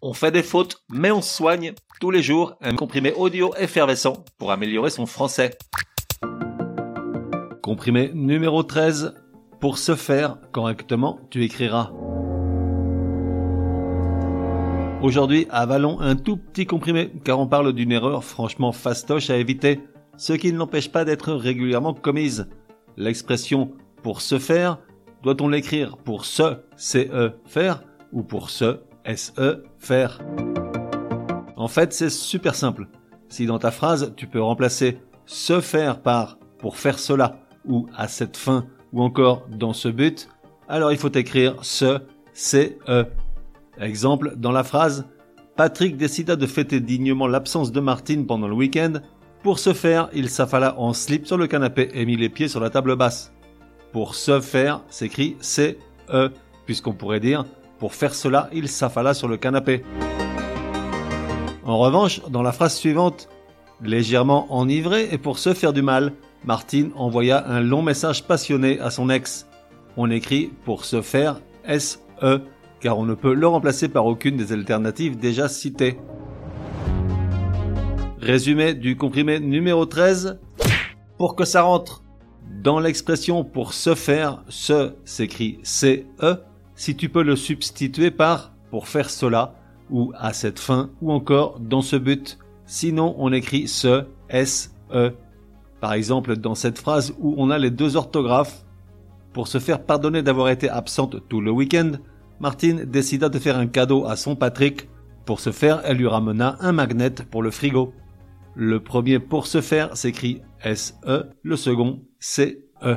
On fait des fautes, mais on soigne tous les jours un comprimé audio effervescent pour améliorer son français. Comprimé numéro 13. Pour ce faire correctement, tu écriras. Aujourd'hui, avalons un tout petit comprimé, car on parle d'une erreur franchement fastoche à éviter, ce qui ne l'empêche pas d'être régulièrement commise. L'expression pour se faire, doit-on l'écrire pour se, C-E, faire, ou pour se, S-E, faire. En fait, c'est super simple. Si dans ta phrase, tu peux remplacer se faire par pour faire cela, ou à cette fin, ou encore dans ce but, alors il faut écrire ce, C-E. Exemple, dans la phrase, Patrick décida de fêter dignement l'absence de Martine pendant le week-end. Pour ce faire, il s'affala en slip sur le canapé et mit les pieds sur la table basse. Pour se faire, s'écrit C-E, puisqu'on pourrait dire pour faire cela, il s'affala sur le canapé. En revanche, dans la phrase suivante, légèrement enivré et pour se faire du mal, Martine envoya un long message passionné à son ex. On écrit pour se faire S-E, car on ne peut le remplacer par aucune des alternatives déjà citées. Résumé du comprimé numéro 13. Pour que ça rentre dans l'expression pour se faire, se s'écrit C-E, si tu peux le substituer par pour faire cela, ou à cette fin, ou encore dans ce but. Sinon, on écrit ce, S-E. Par exemple, dans cette phrase où on a les deux orthographes, pour se faire pardonner d'avoir été absente tout le week-end, Martine décida de faire un cadeau à son Patrick. Pour ce faire, elle lui ramena un magnet pour le frigo. Le premier pour se faire s'écrit S-E, le second C-E.